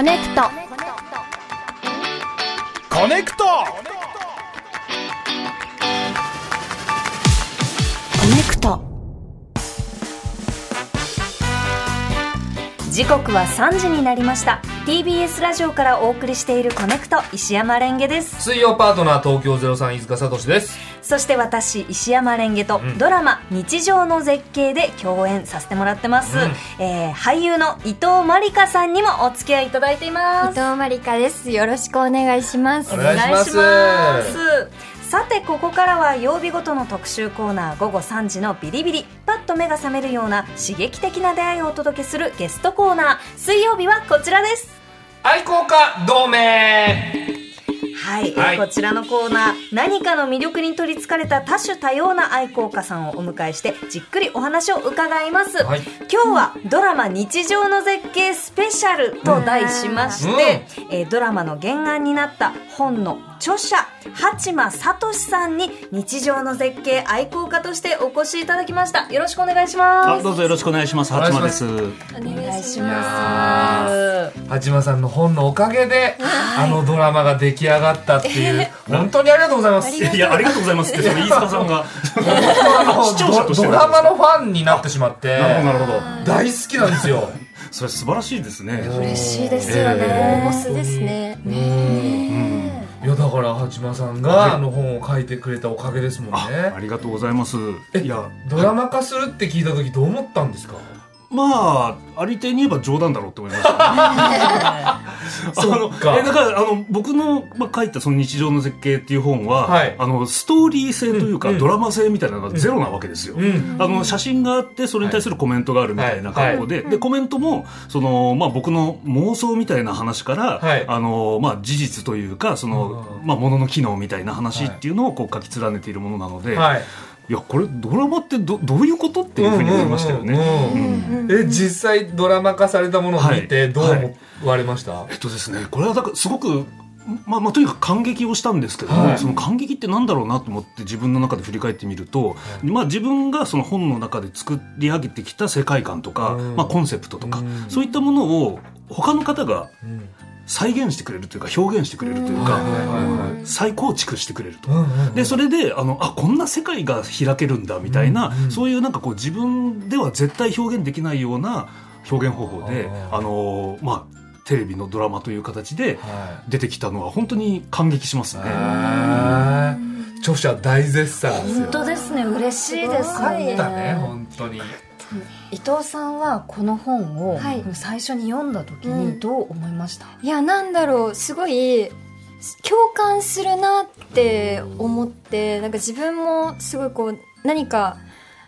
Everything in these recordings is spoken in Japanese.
コネクト。コネクト。コネクト。時刻は3時になりました。TBS ラジオからお送りしているコネクト石山レンゲです。水曜パートナー東京03飯塚聡ですそして私石山レンゲとドラマ「日常の絶景」で共演させてもらってます、うん。えー俳優の伊藤まりかさんにもお付き合いいただいています。伊藤まりかです。よろしくお願いします。お願いします。お願いします。さてここからは曜日ごとの特集コーナー午後3時のビリビリ。パッと目が覚めるような刺激的な出会いをお届けするゲストコーナー。水曜日はこちらです。愛好家同盟はい、はい。こちらのコーナー何かの魅力に取りつかれた多種多様な愛好家さんをお迎えしてじっくりお話を伺います、はい。今日はドラマ「日常の絶景スペシャル」と題しまして、えードラマの原案になった本の著者八間聡さんに日常の絶景愛好家としてお越しいただきましたよろしくお願いしますあどうぞよろしくお願いします。八間ですす。お願いしおます。八間さんの本のおかげで、あのドラマが出来上がったっていう、本当にありがとうございます。いやありがとうございますってそれ飯塚さんがあの視聴者としてドドラマのファンになってしまって、なるほどなるほど。大好きなんですよ。それ素晴らしいですね。嬉しいですよね。えボスですね。いやだから八間さんがあの本を書いてくれたおかげですもんあねあ。りがとうございます。えいやドラマ化するって聞いた時どう思ったんですか？まあありていに言えば冗談だろうって思いました、ね。あのそっか。えだからあの僕の、まあ、書いたその日常の絶景っていう本は、はい。あのストーリー性というか、うんドラマ性みたいなのがゼロなわけですよ。うん。あの写真があってそれに対するコメントがあるみたいな格好で、でコメントもその、まあ、僕の妄想みたいな話から、はい。あのまあ、事実というかその、うんまあ、ものの機能みたいな話っていうのをこう書き連ねているものなので、はい。いやこれドラマってどどういうことっていうふうに思いましたよね。え実際ドラマ化されたものを見てどう思われました？えっとですね、これはだからすごく、まあまあ、とにかく感激をしたんですけども、はい。その感激ってなんだろうなと思って自分の中で振り返ってみると、まあ、自分がその本の中で作り上げてきた世界観とか、うん。まあ、コンセプトとか、うん。そういったものを他の方がうん再現してくれるというか表現してくれるというか、再構築してくれると。うんうんうん。でそれであのあこんな世界が開けるんだみたいな、うんうんそういうなんかこう自分では絶対表現できないような表現方法であのーまあテレビのドラマという形では出てきたのは本当に感激しますね。著者大絶賛ですよ。本当ですね。嬉しいですよね。だね本当に。伊藤さんはこの本をはい。最初に読んだ時にうん。どう思いました、いや、なんだろう、すごい、共感するなって思って、なんか自分もすごいこう、何か、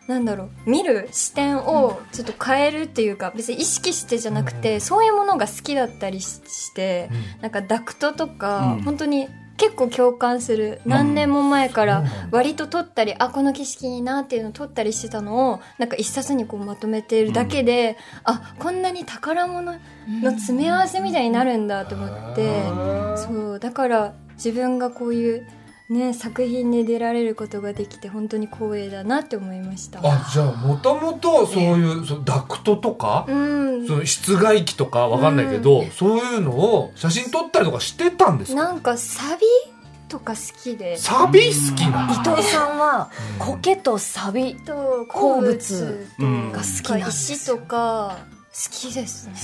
なんだろう、見る視点をちょっと変えるっていうか、別に意識してじゃなくて、そういうものが好きだったりしして、なんかダクトとか、うん。本当に結構共感する。何年も前から割と撮ったり、あ、この景色いいなっていうのを撮ったりしてたのを、なんか一冊にこうまとめているだけで、あ、こんなに宝物の詰め合わせみたいになるんだと思って、そう、だから自分がこういうね、作品に出られることができて本当に光栄だなって思いました。あじゃあもともとそういうそのダクトとか、うん。その室外機とかわかんないけど、そういうのを写真撮ったりとかしてたんですか？なんかサビとか好きで。サビ好きな伊藤さんは苔とサビと鉱物うんが好きなんです石とか。好きですね。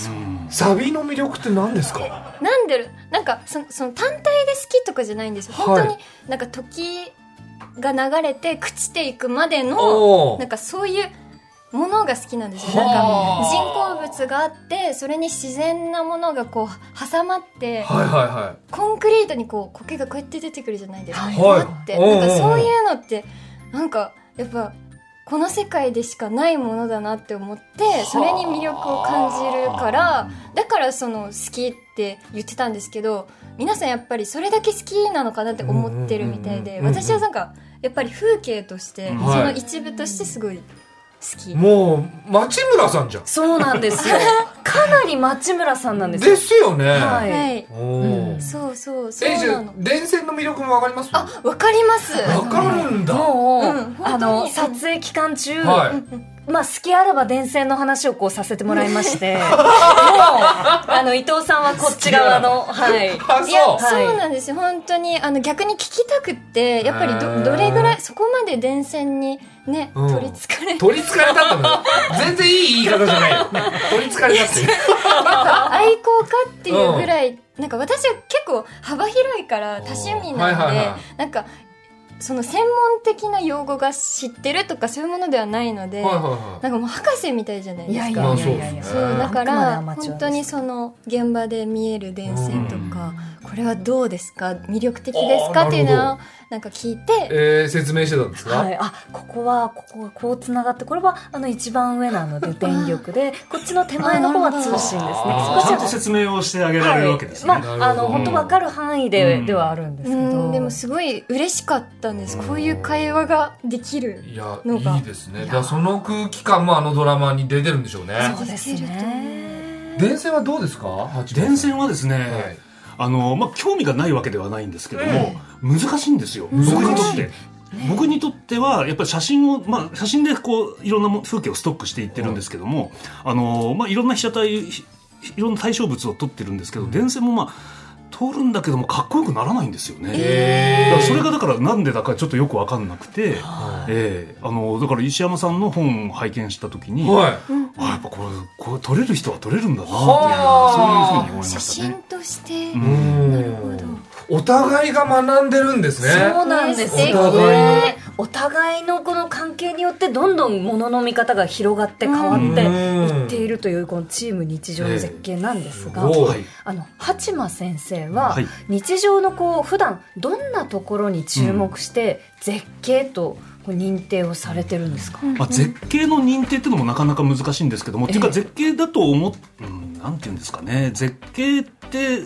サビの魅力って何ですか？なんでる？なんかそのその単体で好きとかじゃないんですよ。本当になんか時が流れて朽ちていくまでのなんかそういうものが好きなんですよ。なんはあ。か人工物があってそれに自然なものがこう挟まってはいはいはい。コンクリートにこう苔がこうやって出てくるじゃないですか。はい。って。なんかそういうのってなんかやっぱこの世界でしかないものだなって思ってそれに魅力を感じるからだからその好きって言ってたんですけど皆さんやっぱりそれだけ好きなのかなって思ってるみたいで私はなんかやっぱり風景としてんその一部としてすごい好き。もう町村さんじゃん。そうなんですよ かなり町村さんなんですよ。ですよね。はい。はい、おー。うん。そうそうそうえじゃあなの。電線の魅力もわかります？あ、わかります。わかるんだ。もう、うん。あの撮影期間中、はい。まあ、好きあらば電線の話をこうさせてもらいまして。もうあの伊藤さんはこっち側のはい。あいや、そうなんですよ。本当に、あの、逆に聞きたくって、やっぱりど、どれぐらい、そこまで電線にね、うん。取りつかれ、取りつかれたっての全然いい言い方じゃないよ。取りつかれたっていう。愛好家っていうぐらい、なんか私は結構幅広いから多趣味なんで、はいはいはい。なんか、その専門的な用語が知ってるとかそういうものではないので、はいはいはなんかもう博士みたいじゃないですか。やいやいやいや。そうだから本当にその現場で見える電線とかこれはどうですか？魅力的ですか？っていうのをなんか聞いてえー、説明してたんですか、はい、あここはここがこうつながってこれはあの一番上なので電力で こっちの手前の方は通信ですね。ちゃんと説明をしてあげられるわけですね。はい、まあ、あの本当わかる範囲で、うんではあるんですうけど。ん。でもすごい嬉しかったんです。こういう会話ができるいやのが。いいですね。だからその空気感もあのドラマに出てるんでしょうね。そうですね。電線はどうですか？電線はですね、はいあの、まあ、興味がないわけではないんですけども、難しいんですよ。僕にとって。僕にとっては、やっぱり写真を、まあ、写真でこう、いろんなも風景をストックしていってるんですけども、あの、まあ、いろんな被写体、ひいろんな対象物を撮ってるんですけど、電線もまあ、通るんだけども、かっこよくならないんですよね。だからそれがだからなんでだかちょっとよくわかんなくて、ええ。あのだから石山さんの本を拝見した時に、はい。あやっぱこれこれ撮れる人は撮れるんだなっていうはあ。そういうふうに思いま写したね。真。として。うん。なるほど。お互いが学んでるんですね。そうなんですお互いのお互いのこの関係によってどんどんものの見方が広がって変わっていっているというこのチーム日常の絶景なんですが、あの八間先生は、はい。日常のこう普段どんなところに注目して絶景とこう認定をされてるんですか、まあ、絶景の認定っていうのもなかなか難しいんですけども、っていうかええ絶景だと思っ、うん、なんていうんですかね。絶景って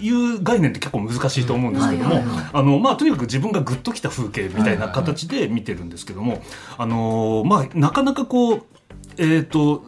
いう概念って結構難しいと思うんですけども、あのまあ、とにかく自分がグッときた風景みたいな形で見てるんですけども、あのまあ、なかなかこうえっ、と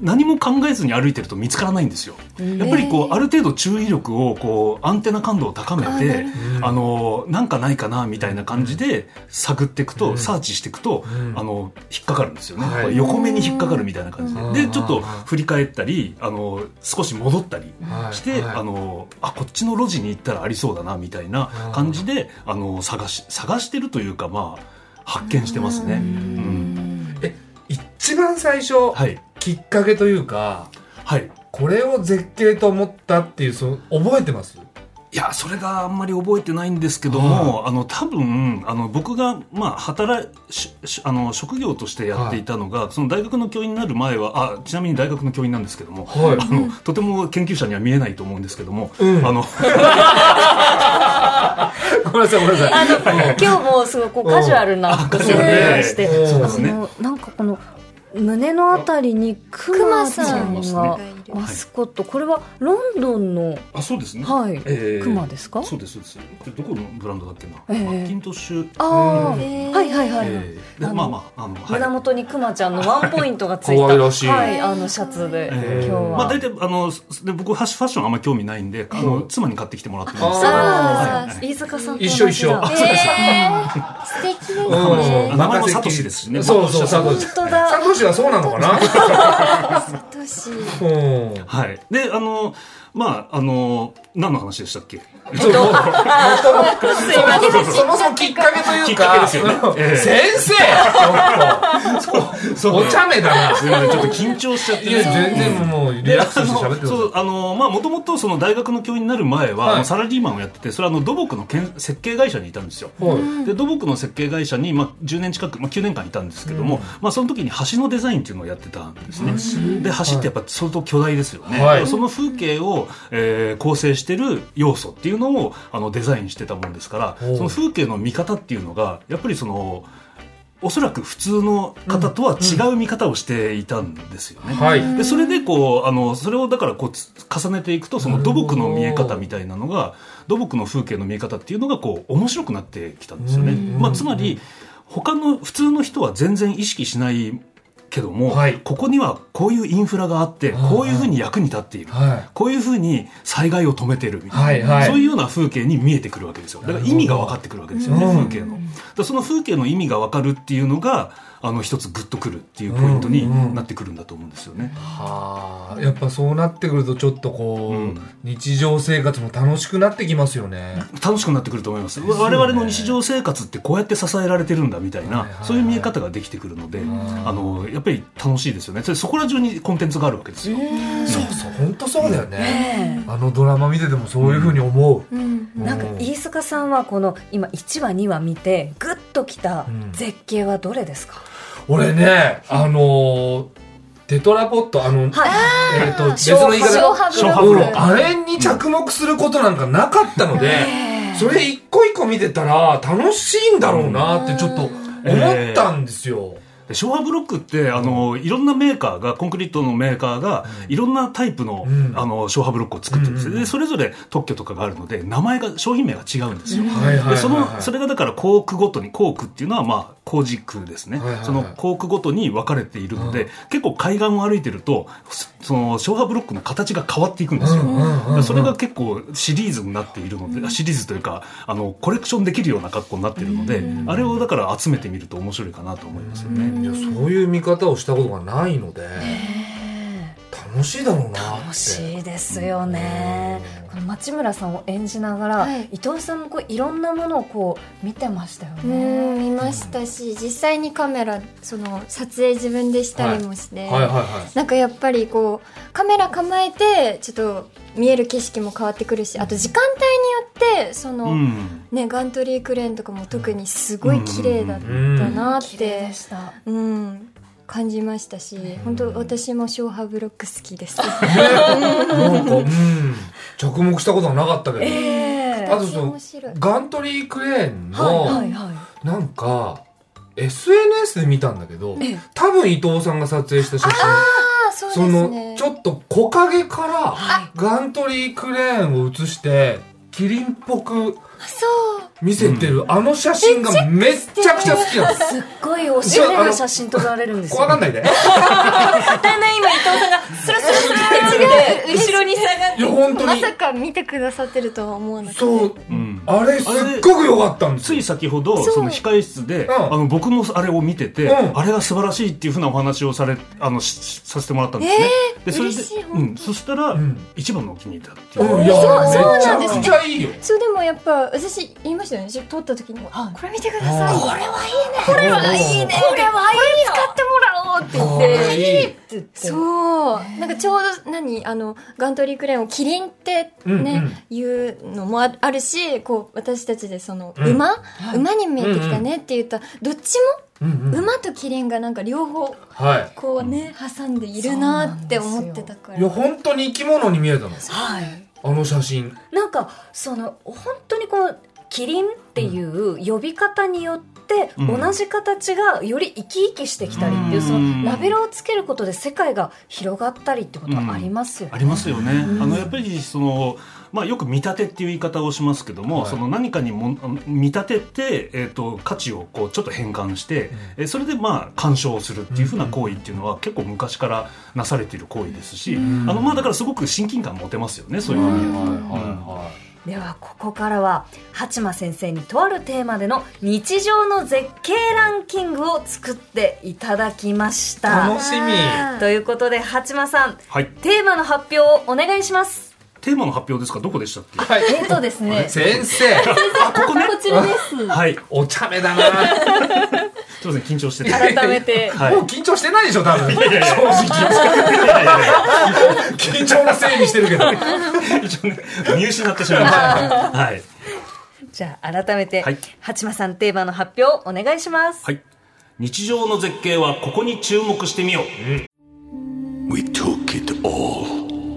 何も考えずに歩いてると見つからないんですよ。やっぱりこうある程度注意力をこうアンテナ感度を高めてあのなんかないかなみたいな感じで探っていくと、サーチしていくと、うん。あの引っかかるんですよね、はい。横目に引っかかるみたいな感じで、うん。でちょっと振り返ったりあの少し戻ったりはい。して、はい。あのあこっちの路地に行ったらありそうだなみたいな感じで、あの探し探してるというかまあ発見してますね。うん。え一番最初、はいきっかけというかはい。これを絶景と思ったっていうその覚えてます？いやそれがあんまり覚えてないんですけども、あの多分あの僕が、まあ、働いししあの職業としてやっていたのが、その大学の教員になる前はあちなみに大学の教員なんですけども、はい。あのとても研究者には見えないと思うんですけども、うん。あの ごめんなさいごめんなさい。あの今日もすごいこうカジュアルな服装でして、うん。そうですね。なんかこの胸のあたりにクマさんががマスコット、これはロンドンのあそうですね、はい、えークマですか？そうですそうです。これどこのブランドだっけな、ええマッキントッシュ。ああ、へーはいはいはい、えー。まあまああの、はい。胸元にクマちゃんのワン ポイントがついた。可愛らしい。はい、あのシャツで、えー。今日は、まあ大体あので僕ファッシファッションあんまり興味ないんで、あの妻に買ってきてもらってるんです。そうなんはい。です、飯塚さんと一緒一緒。えー、素敵ですうんね。名前もサトシですしね。そうそうサトシ。本当だ。サトシはそうなのかな？サトシ。うんはい。で、あの、まあ、あの、何の話でしたっけ？そもそもそもそもきっかけというか。きっかけですよね。うん。ええ。先生ちょっと。お茶目だな。すみません、ちょっと緊張しちゃっていや全然もうリラックスして喋ってそうあのまあもともとその大学の教員になる前は、はい。サラリーマンをやっててそれはあの土木のけん設計会社にいたんですよ。はい。で土木の設計会社に、まあ、10年近く、まあ、9年間いたんですけども、まあ、その時に橋のデザインっていうのをやってたんですね。で橋ってやっぱ相当巨大ですよね、はい。その風景を、えー構成してる要素っていうのをあのデザインしてたもんですからその風景の見方っていうのがやっぱりそのおそらく普通の方とは違う見方をしていたんですよね。はい。でそれでこうあのそれをだからこうつ重ねていくとその土木の見え方みたいなのが土木の風景の見え方っていうのがこう面白くなってきたんですよね。まあ、つまり他の普通の人は全然意識しないけども、はい。ここにはこういうインフラがあってこういうふうに役に立っている、はい。こういうふうに災害を止めてるみたいな、はいはい。そういうような風景に見えてくるわけですよ。だから意味が分かってくるわけですよね、うん。風景の。その風景の意味が分かるっていうのがあの一つグッとくるっていうポイントになってくるんだと思うんですよね。はあ。やっぱそうなってくるとちょっとこう、うん。日常生活も楽しくなってきますよね。楽しくなってくると思います。我々の日常生活ってこうやって支えられてるんだみたいな、はいはいはい。そういう見え方ができてくるので、あのやっぱり楽しいですよね。それそこら中にコンテンツがあるわけですよ、そうそう本当そうだよね、あのドラマ見ててもそういうふうに思う、うん。なんか飯塚さんはこの今1話2話見てグッときた絶景はどれですか、俺ねあのーテトラポットあの、はい。えっ、と別の言い小方あれに着目することなんかなかったので、それ一個一個見てたら楽しいんだろうなってちょっと思ったんですよ。で昭和ブロックってあのいろんなメーカーがコンクリートのメーカーがいろんなタイプの,、ん。あの昭和ブロックを作ってるんですでそれぞれ特許とかがあるので名前が商品名が違うんですよ、でそのそれがだから工区ごとに工区っていうのはまあ工事区ですね、その工区ごとに分かれているので、結構海岸を歩いてるとその昭和ブロックの形が変わっていくんですよ、それが結構シリーズになっているので、シリーズというかあのコレクションできるような格好になっているので、あれをだから集めてみると面白いかなと思いますよね。いやそういう見方をしたことがないので、楽しいだろうなって。楽しいですよね、この町村さんを演じながら、はい。伊藤さんもこういろんなものをこう見てましたようね、ん見ましたし実際にカメラその撮影自分でしたりもして、はいはいはい。なんかやっぱりこうカメラ構えてちょっと見える景色も変わってくるしあと時間帯にてその、うん。ねガントリークレーンとかも特にすごい綺麗だったなってでした。うん。感じましたし本当私もショーハブロック好きです。なんか、うん、着目したことはなかったけど、えあとその面白い。ガントリークレーンはの、いはいはい。なんか SNS で見たんだけど多分伊藤さんが撮影した写真。あそうですそのねちょっと木陰からはい。ガントリークレーンを写してキリンっぽくそう。見せてる、あの写真がめっちゃくちゃ好きなんです。すっごいおしゃれな写真撮られるんですよ。わかんないで。だんだん今伊藤さんがスルスルスルって後ろに下がっいや本当に。まさか見てくださってるとは思わなかったそう。うんあれすっごく良かったんですよ。つい先ほどその控え室で、うん。あの僕もあれを見てて、うん。あれが素晴らしいっていうふうなお話をされあのしさせてもらったんですね、でそれで嬉しいうん、そしたら、ん。一番のお気に入りだっていう、うんいやそうそうなんです。めいいよ。そうでもやっぱ私言いましたよね。撮った時にもあこれ見てください。これはいいね。これはいいね。これはいい使ってもらおうって言って。いい。そう。なんかちょうど何？あのガントリークレーンをキリンってね、うんうん。いうのもああるしこう私たちでそのうん。馬、馬に見えてきたねって言ったどっちうんうんも馬とキリンがなんか両方はい。こうね挟んでいるなって思ってたから。いや本当に生き物に見えたの。はい。あの写真。なんかその本当にこのキリンっていう呼び方によって、うん。同じ形がより生き生きしてきたりっていう、うん。そのラベルをつけることで世界が広がったりってことはありますよね。ありますよね、あのやっぱりその、まあ、よく見立てっていう言い方をしますけども、はい。その何かにも見立てて、えー、と価値をこうちょっと変換して、えそれでまあ鑑賞するっていうふうな行為っていうのは結構昔からなされている行為ですし、あのまあ、だからすごく親近感持てますよねそういう意味で言うと。はではここからは八間先生にとあるテーマでの日常の絶景ランキングを作っていただきました。楽。しみ。ということで八間さんはい、テーマの発表をお願いします。テーマの発表ですか？どこでしたっけ？はい。えっとですね。先生。あここね。こちらです。はい。お茶目だな。すいません緊張してて。改めて。はい。もう緊張してないでしょ多分。正直。緊張のせいにしてるけど。一応ね見失ってしまいました。はい。じゃあ改めて、はい。八間さんテーマの発表お願いします。はい。日常の絶景はここに注目してみよう。We took it all.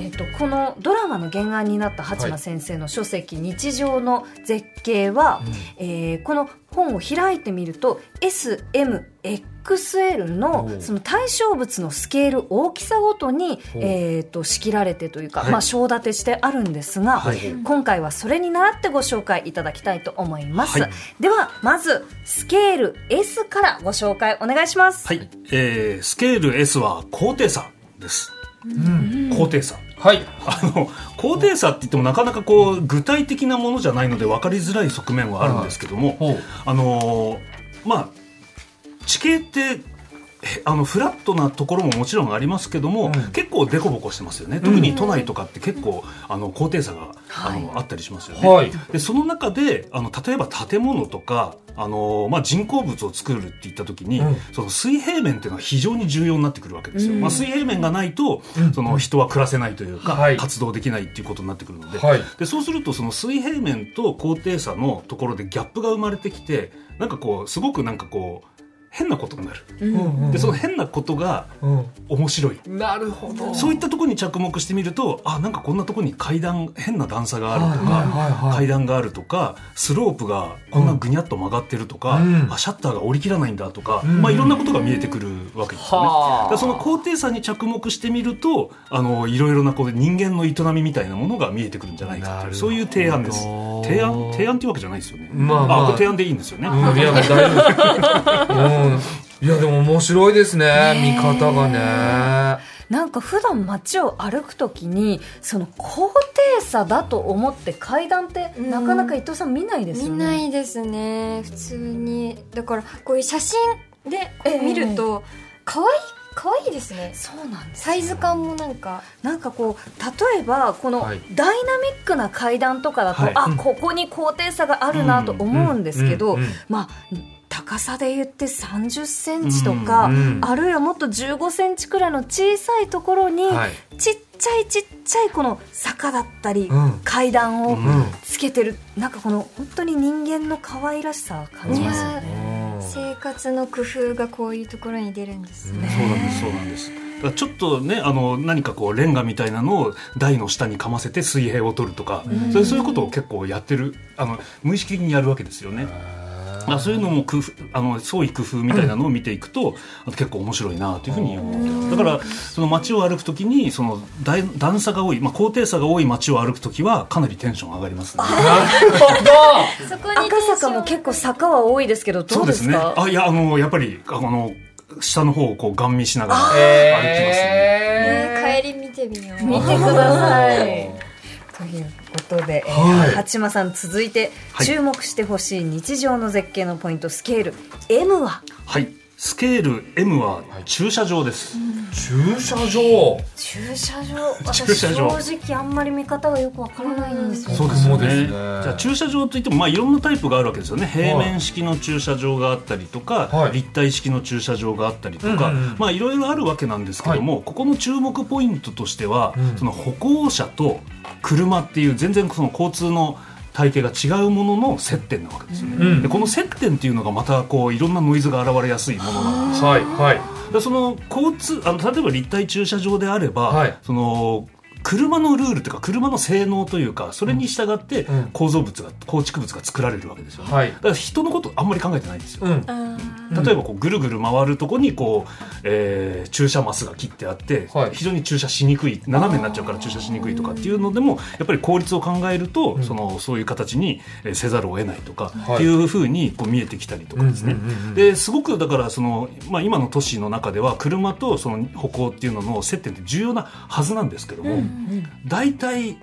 えっ、と、このドラマの原案になった八間先生の書籍、日常の絶景は、えーこの本を開いてみると、S、M、XL のその対象物のスケール、大きさごとに、えっ、と、仕切られてというか、まあ、章立てしてあるんですが、今回はそれに倣ってご紹介いただきたいと思います。はい。では、まず、スケール S からご紹介お願いします。はい、えースケール S は高低差です、高低差はい。あの高低差って言ってもなかなかこう具体的なものじゃないので分かりづらい側面はあるんですけども、ほう。あのーまあ地形ってへあのフラットなところももちろんありますけども、結構デコボコしてますよね。特に都内とかって結構あの高低差が、あのあったりしますよね、はい。でその中であの例えば建物とかあの、まあ、人工物を作るっていった時に、うん。その水平面っていうのは非常に重要になってくるわけですよ、まあ、水平面がないと、その人は暮らせないというか、はい。活動できないっていうことになってくるので,、はい。でそうするとその水平面と高低差のところでギャップが生まれてきてなんかこうすごくなんかこう変なことになる、うんでその変なことがうん面白いうん。なるほど。そういったところに着目してみるとあなんかこんなところに階段変な段差があるとか、はいはいはいはい階段があるとかスロープがこんなぐにゃっと曲がってるとか、うんあシャッターが降りきらないんだとか、んまあ、いろんなことが見えてくるわけですよね。その高低差に着目してみるとあのいろいろなこう人間の営みみたいなものが見えてくるんじゃないかというそういう提案です。提案提案っていうわけじゃないですよね。まあまあこれ提案でいいんですよね。うん、いや、大丈夫。うん。いや、でも面白いですね。見方がね。なんか普段街を歩くときにその高低差だと思って階段ってうんなかなか伊藤さん見ないですよ見ね。ないですね普通にだからこういう写真で見ると可愛い可愛いですね。そうなんですサイズ感もなんか。なんかこう例えばこのダはい。イナミックな階段とかだと、はい。あここに高低差があるなと思うんですけど、うんうんうんまあ高さで言って30センチとか、うんうんあるいはもっと15センチくらいの小さいところに、はい。ちっちゃいちっちゃいこの坂だったり、うん。階段をん。つけてる、なんかこの本当に人間の可愛らしさを感じますよね。うん生活の工夫がこういうところに出るんですね、そうなんですそうなんです。ちょっとねあの何かこうレンガみたいなのを台の下にかませて水平を取るとか、そういうそういうことを結構やってるあの無意識的にやるわけですよね。だそういうのも工夫あの創意工夫みたいなのを見ていくと、あと結構面白いなというふうに思ってますだからその街を歩くときにその段段差が多い、まあ、高低差が多い街を歩くときはかなりテンション上がりますね。なるほど。そこに赤坂も結構坂は多いですけどどうですねかあいやあのやっぱりあの下の方をこうガン見しながら歩きますね。えね帰り見てみよう見てください。ということで、えーはい。八間さん続いてはい注目してほしい日常の絶景のポイントスケール。M は？はいスケール M は駐車場です。駐車場？駐車場？駐車場。私正直あんまり見方がよくわからないんですよ、そうですね。じゃあ駐車場といってもまあいろんなタイプがあるわけですよね。平面式の駐車場があったりとか、はい。立体式の駐車場があったりとか、うんうんうん。まあいろいろあるわけなんですけども、ここの注目ポイントとしては、うん。その歩行者と車っていう全然その交通の体系が違うものの接点なわけですよね、うん。でこの接点っていうのがまたこういろんなノイズが現れやすいものなんです。はい、はい。でその交通あの例えば立体駐車場であれば、はい。その車のルールというか車の性能というかそれに従ってうん。構造物が構築物が作られるわけですよね、はい。だから人のことあんまり考えてないんですよ、うん。例えばこうぐるぐる回るとこにこう、えー駐車マスが切ってあって、はい。非常に駐車しにくい斜めになっちゃうから駐車しにくいとかっていうのでもやっぱり効率を考えると、そのそういう形にえーせざるを得ないとか、はい。っていうふうにこう見えてきたりとかですね、うんうんうんうんですごくだからその、まあ、今の都市の中では車とその歩行っていうのの接点って重要なはずなんですけども、大体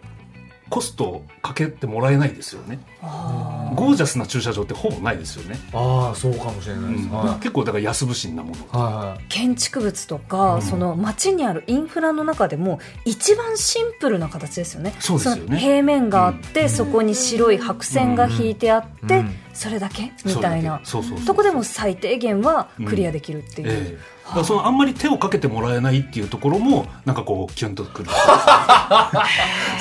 コストをかけてもらえないですよね。ゴージャスな駐車場ってほぼないですよね、ああ、そうかもしれないです。うん。はい。結構だから安物心なもの。はい。建築物とか、その街にあるインフラの中でも一番シンプルな形ですよね。そうですよね。の平面があって、そこに白い白線が引いてあって、うん。それだけ？みたいな。そうそうそうとこでも最低限はクリアできるっていう、ええそのあんまり手をかけてもらえないっていうところもなんかこうキュンとくる。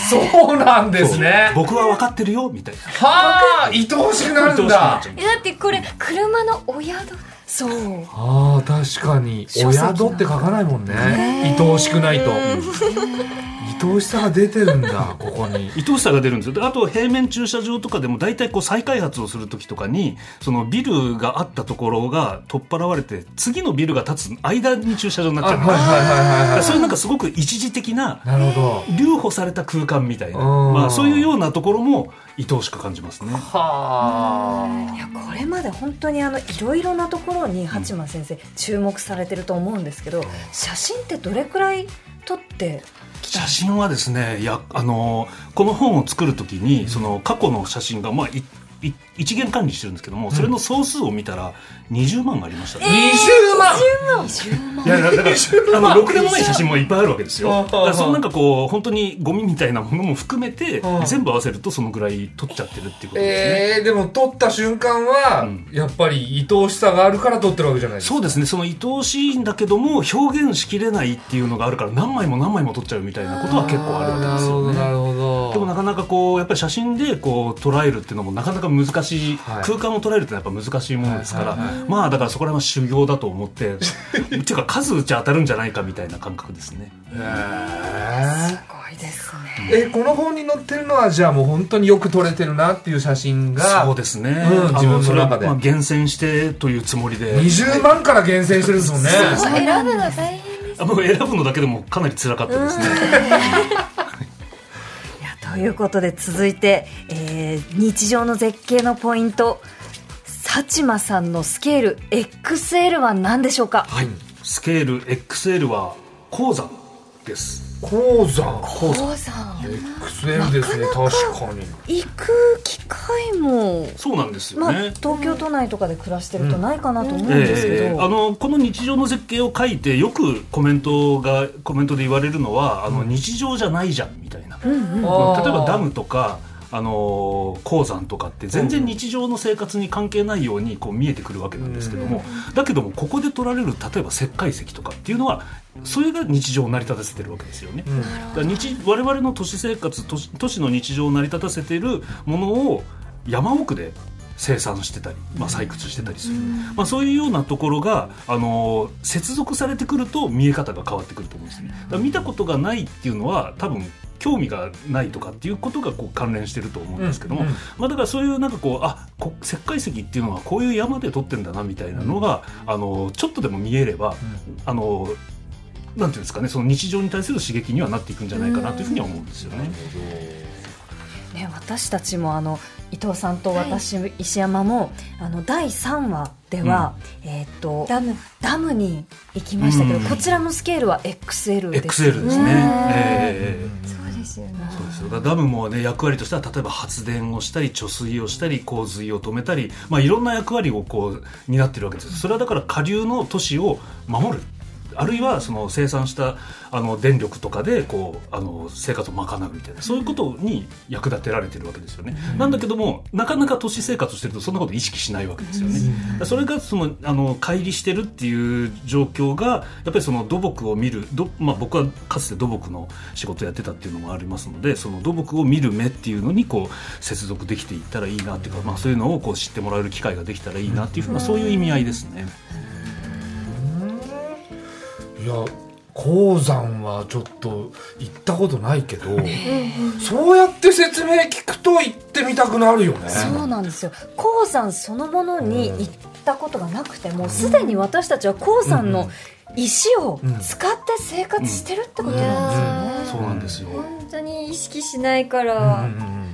そうなんですね。僕は分かってるよみたいな。はあ愛おしくなるんだ。えだってこれ車のお宿そう。ああ確かに。お宿って書かないもんね。愛おしくないと。愛おしさが出てるんだ ここに。愛おしさが出るんですよ。であと平面駐車場とかでも大体こう再開発をする時とかにそのビルがあったところが取っ払われて次のビルが建つ間に駐車場になっちゃうんですはいはいはいはいはい。そういうなんかすごく一時的ななるほど。留保された空間みたいな、うん。まあ、そういうようなところも愛おしく感じますね。はいやこれまで本当にあのいろいろなところに八幡先生注目されてると思うんですけど写真ってどれくらい撮ってきた写真はですねいやあのこの本を作るときにその過去の写真が、まあ、一元管理してるんですけどもそれの総数を見たら20万ありましたね、20万。いやだだからあのろくでもない写真もいっぱいあるわけですよ。あだからそのなんかこう本当にゴミみたいなものも含めてあ全部合わせるとそのぐらい取っちゃってるっていうことですね、えー、でも撮った瞬間は、ん。やっぱり愛おしさがあるから撮ってるわけじゃないですか。そうですね。その愛おしいんだけども表現しきれないっていうのがあるから何枚も何枚も撮っちゃうみたいなことは結構あるわけですよね。なるほど。でもなかなかこうやっぱり写真でこう捉えるっていうのもなかなか難しい、はい。空間を捉えるってのはやっぱ難しいものですから、はいはいまあだからそこら辺は修行だと思って っていうか数打ち当たるんじゃないかみたいな感覚ですね。へー。すごいですね。えこの本に載ってるのはじゃあもう本当によく撮れてるなっていう写真がそうですね、うん自分のそれは中でまあ厳選してというつもりで。20万から厳選してるんですもんね。選ぶの大変ですあもう選ぶのだけでもかなり辛かったですね、ということで続いて、えー日常の絶景のポイント幸間さんのスケール XL は何でしょうか？はい。スケール XL は鉱山です。鉱山。鉱山。XL ですね確かに。行く機会も、そうなんですよまあ、ね、東京都内とかで暮らしてるとないかなと思うんですけど、ええあのこの日常の絶景を書いてよくコメントがコメントで言われるのはあの日常じゃないじゃんみたいな、例えばダムとかあの鉱山とかって全然日常の生活に関係ないようにこう見えてくるわけなんですけども、だけどもここで取られる例えば石灰石とかっていうのはそれが日常を成り立たせてるわけですよね。だから日我々の都市生活都市都市の日常を成り立たせているものを山奥で生産してたり、まあ、採掘してたりする、まあ、そういうようなところが、あの接続されてくると見え方が変わってくると思うんですね。見たことがないっていうのは多分興味がないとかっていうことがこう関連してると思うんですけども、うんうんまあ、だからそういうなんかこうあこ石灰石っていうのはこういう山で撮ってんだなみたいなのが、あのちょっとでも見えれば、あのなんていうんですかねその日常に対する刺激にはなっていくんじゃないかなというふうには思うんですよね。ね、私たちもあの伊藤さんと私、石山もあの第3話では、えーっとダムダムに行きましたけど、うん。こちらのスケールは XL です XL ですね。ええ。そうですよね。そうですよ。だダムもね役割としては例えば発電をしたり貯水をしたり洪水を止めたり、まあ、いろんな役割をこう担ってるわけですそれはだから下流の都市を守る。あるいはその生産したあの電力とかでこうあの生活を賄うみたいなそういうことに役立てられてるわけですよね、なんだけどもなかなか都市生活をしてるとそんなこと意識しないわけですよね、それがそのあの乖離してるっていう状況がやっぱりその土木を見るど、まあ、僕はかつて土木の仕事をやってたっていうのもありますのでその土木を見る目っていうのにこう接続できていったらいいなっていうか、まあ、そういうのをこう知ってもらえる機会ができたらいいなっていうふうなそういう意味合いですね。いや鉱山はちょっと行ったことないけど、そうやって説明聞くと行ってみたくなるよね。そうなんですよ。鉱山そのものに行ったことがなくてもすでに私たちは鉱山の石を使って生活してるってことなんですよね、そうなんですよ。本当に意識しないかうんら、うんうん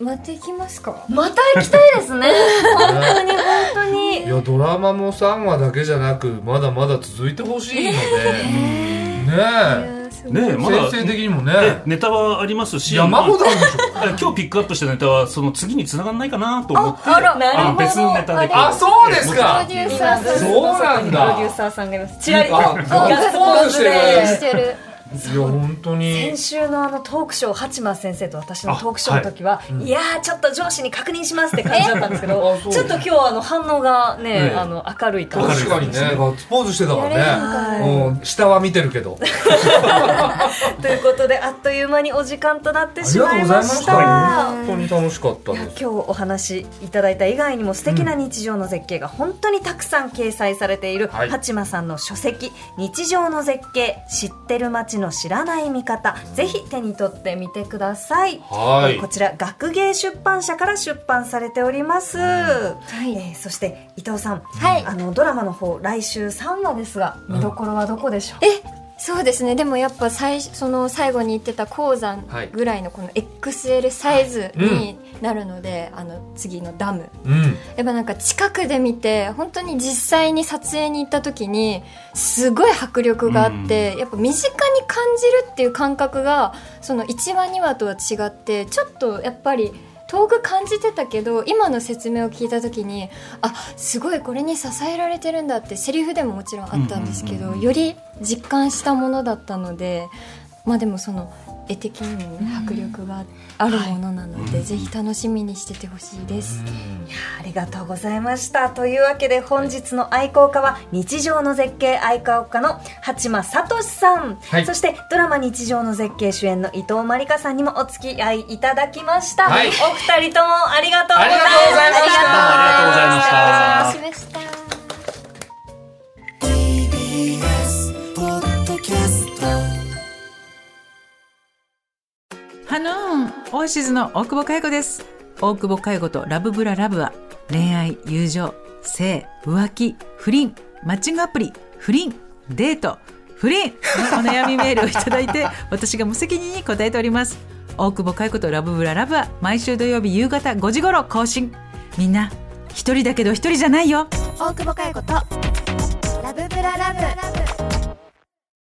また行きますか？また行きたいですね。本当に本当に。いやドラマも3話だけじゃなくまだまだ続いてほしいので。ねいやすごい。ねええまだ先生的にもえねネタはありますし。山ほどあるでしょ？あ今日ピックアップしたネタはその次に繋がんないかなと思って。あらあの別のネタで。あそうですか。プロデューサーさん。そうなんだ。プロデューサーさんがいます。チラリあガッツポーズしてる。してるいや本当に。先週のあのトークショー八幡先生と私のトークショーの時は、い。やーちょっと上司に確認しますって感じだったんですけどちょっと今日はあの反応がね、ねあの明るい感じ。確かにねガッツポーズしてたからはいね、うん、下は見てるけど。ということであっという間にお時間となってしまいました。本当に楽しかった今日お話いただいた以外にも素敵な日常の絶景が本当にたくさん掲載されているはい。八幡さんの書籍「日常の絶景知ってる街の知らない見方」ぜひ手に取ってみてください、はい。えーこちら学芸出版社から出版されております、い。えーそして伊藤さん、はい。あのドラマの方来週3話ですが見どころはどこでしょう、えそうですね。でもやっぱ最初その最後に言ってた鉱山ぐらいのこの XL サイズになるので、あの次のダム。うん。やっぱなんか近くで見て本当に実際に撮影に行った時にすごい迫力があって、やっぱ身近に感じるっていう感覚がその1話2話とは違ってちょっとやっぱり遠く感じてたけど今の説明を聞いた時にあすごいこれに支えられてるんだってセリフでももちろんあったんですけど、より実感したものだったのでまあでもその絵的にもね迫力があるものなので、ぜひ楽しみにしててほしいです。ありがとうございました。というわけで本日の愛好家は日常の絶景愛好家の八間聡さん、はいそしてドラマ日常の絶景主演の伊藤まりかさんにもお付き合いいただきました。はいお二人ともありがとうございました。ありがとうございましたオアシズの大久保佳代子です。大久保佳代子とラブブララブは恋愛友情性浮気不倫マッチングアプリ不倫デート不倫のお悩みメールをいただいて私が無責任に答えております。大久保佳代子とラブブララブは毎週土曜日夕方5時頃更新。みんな一人だけど一人じゃないよ。大久保佳代子とラブブララブ。